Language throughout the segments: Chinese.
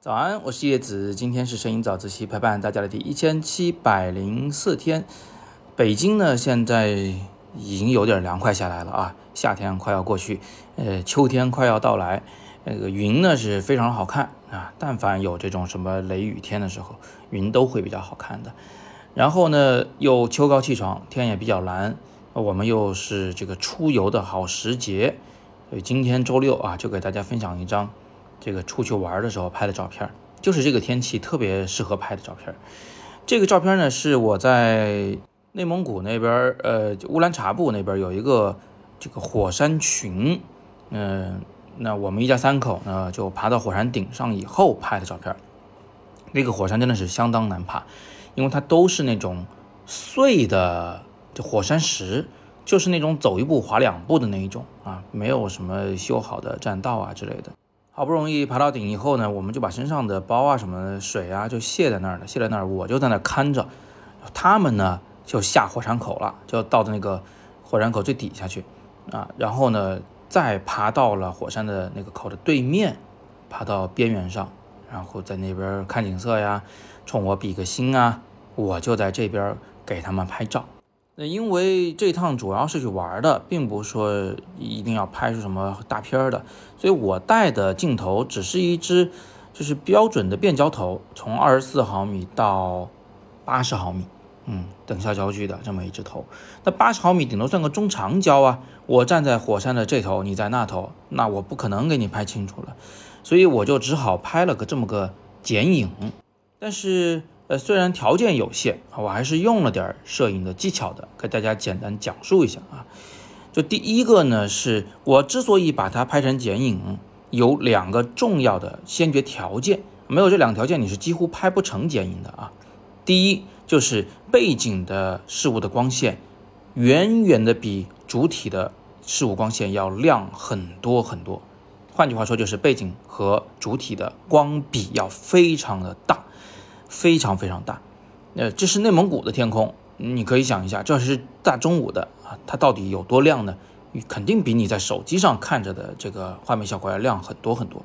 早安，我是叶子，今天是摄影早自习陪伴大家的第一千七百零四天。北京呢，现在已经有点凉快下来了啊，夏天快要过去，呃，秋天快要到来。那个云呢是非常好看啊，但凡有这种什么雷雨天的时候，云都会比较好看的。然后呢，又秋高气爽，天也比较蓝，我们又是这个出游的好时节，所以今天周六啊，就给大家分享一张这个出去玩的时候拍的照片，就是这个天气特别适合拍的照片。这个照片呢，是我在内蒙古那边，呃，乌兰察布那边有一个这个火山群，嗯。那我们一家三口呢，就爬到火山顶上以后拍的照片。那个火山真的是相当难爬，因为它都是那种碎的这火山石，就是那种走一步滑两步的那一种啊，没有什么修好的栈道啊之类的。好不容易爬到顶以后呢，我们就把身上的包啊、什么的水啊就卸在那儿了，卸在那儿，我就在那儿看着，他们呢就下火山口了，就到的那个火山口最底下去啊，然后呢。再爬到了火山的那个口的对面，爬到边缘上，然后在那边看景色呀，冲我比个心啊，我就在这边给他们拍照。那因为这趟主要是去玩的，并不是说一定要拍出什么大片的，所以我带的镜头只是一支就是标准的变焦头，从二十四毫米到八十毫米。嗯，等效焦距的这么一只头，那八十毫米顶多算个中长焦啊。我站在火山的这头，你在那头，那我不可能给你拍清楚了，所以我就只好拍了个这么个剪影。但是，呃，虽然条件有限，我还是用了点摄影的技巧的，给大家简单讲述一下啊。就第一个呢，是我之所以把它拍成剪影，有两个重要的先决条件，没有这两个条件，你是几乎拍不成剪影的啊。第一。就是背景的事物的光线，远远的比主体的事物光线要亮很多很多。换句话说，就是背景和主体的光比要非常的大，非常非常大。呃，这是内蒙古的天空，你可以想一下，这是大中午的啊，它到底有多亮呢？肯定比你在手机上看着的这个画面效果要亮很多很多。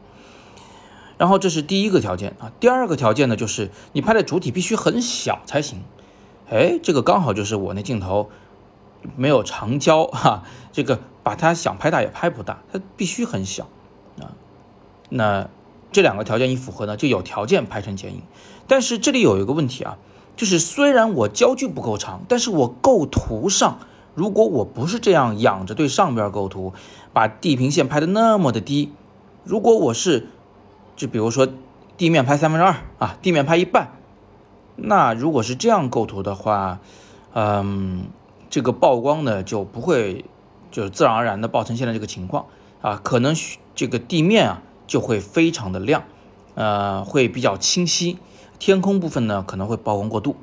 然后这是第一个条件啊，第二个条件呢，就是你拍的主体必须很小才行。哎，这个刚好就是我那镜头没有长焦 哈，这个把它想拍大也拍不大，它必须很小啊。那这两个条件一符合呢，就有条件拍成剪影。但是这里有一个问题啊，就是虽然我焦距不够长，但是我构图上，如果我不是这样仰着对上边构图，把地平线拍的那么的低，如果我是就比如说，地面拍三分之二啊，地面拍一半，那如果是这样构图的话，嗯，这个曝光呢就不会就是自然而然的爆成现在这个情况啊，可能这个地面啊就会非常的亮，呃，会比较清晰，天空部分呢可能会曝光过度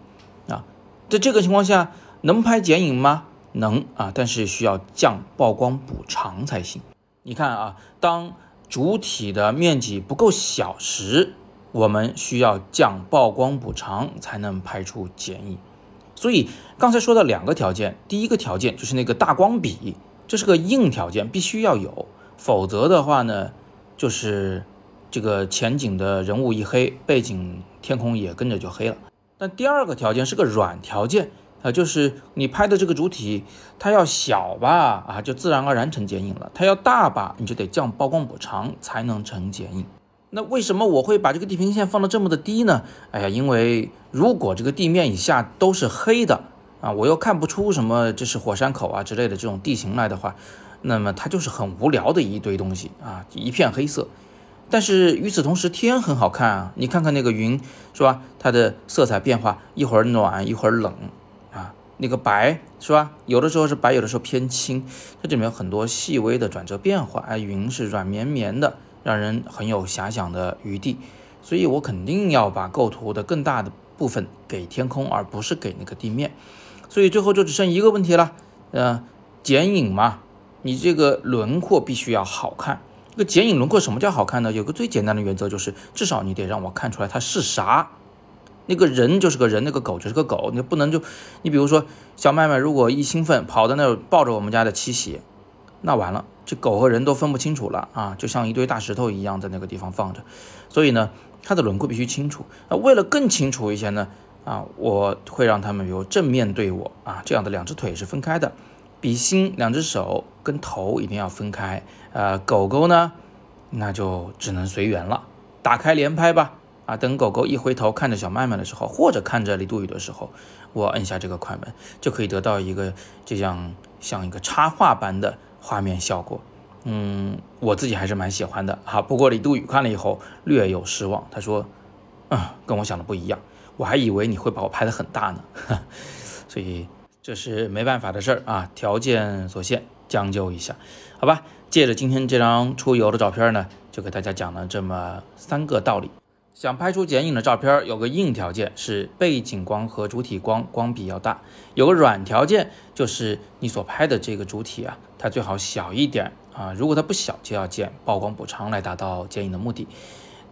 啊，在这个情况下能拍剪影吗？能啊，但是需要降曝光补偿才行。你看啊，当主体的面积不够小时，我们需要降曝光补偿才能拍出剪影。所以刚才说的两个条件，第一个条件就是那个大光比，这是个硬条件，必须要有，否则的话呢，就是这个前景的人物一黑，背景天空也跟着就黑了。但第二个条件是个软条件。啊，就是你拍的这个主体，它要小吧，啊，就自然而然成剪影了；它要大吧，你就得降曝光补偿才能成剪影。那为什么我会把这个地平线放的这么的低呢？哎呀，因为如果这个地面以下都是黑的啊，我又看不出什么这是火山口啊之类的这种地形来的话，那么它就是很无聊的一堆东西啊，一片黑色。但是与此同时，天很好看啊，你看看那个云，是吧？它的色彩变化，一会儿暖，一会儿冷啊。那个白是吧？有的时候是白，有的时候偏青，它这里面有很多细微的转折变化。哎，云是软绵绵的，让人很有遐想的余地。所以我肯定要把构图的更大的部分给天空，而不是给那个地面。所以最后就只剩一个问题了，呃，剪影嘛，你这个轮廓必须要好看。个剪影轮廓什么叫好看呢？有个最简单的原则就是，至少你得让我看出来它是啥。那个人就是个人，那个狗就是个狗，你不能就，你比如说小麦麦如果一兴奋跑到那儿抱着我们家的七喜，那完了，这狗和人都分不清楚了啊，就像一堆大石头一样在那个地方放着。所以呢，它的轮廓必须清楚。那为了更清楚一些呢，啊，我会让他们有正面对我啊，这样的两只腿是分开的，笔心、两只手跟头一定要分开。呃，狗狗呢，那就只能随缘了，打开连拍吧。啊，等狗狗一回头看着小麦麦的时候，或者看着李杜宇的时候，我摁下这个快门，就可以得到一个这样像一个插画般的画面效果。嗯，我自己还是蛮喜欢的。好，不过李杜宇看了以后略有失望，他说：“嗯，跟我想的不一样，我还以为你会把我拍的很大呢。”所以这是没办法的事儿啊，条件所限，将就一下，好吧。借着今天这张出游的照片呢，就给大家讲了这么三个道理。想拍出剪影的照片，有个硬条件是背景光和主体光光比要大；有个软条件就是你所拍的这个主体啊，它最好小一点啊。如果它不小，就要减曝光补偿来达到剪影的目的。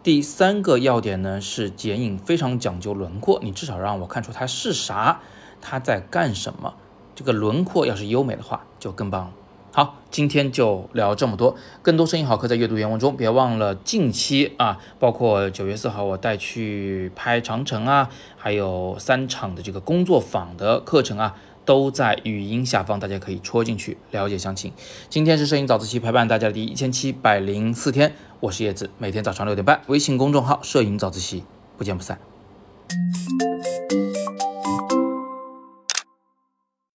第三个要点呢是剪影非常讲究轮廓，你至少让我看出它是啥，他在干什么。这个轮廓要是优美的话，就更棒了。好，今天就聊这么多。更多声音好课在阅读原文中，别忘了近期啊，包括九月四号我带去拍长城啊，还有三场的这个工作坊的课程啊，都在语音下方，大家可以戳进去了解详情。今天是摄影早自习陪伴大家的第一千七百零四天，我是叶子，每天早上六点半，微信公众号摄影早自习，不见不散。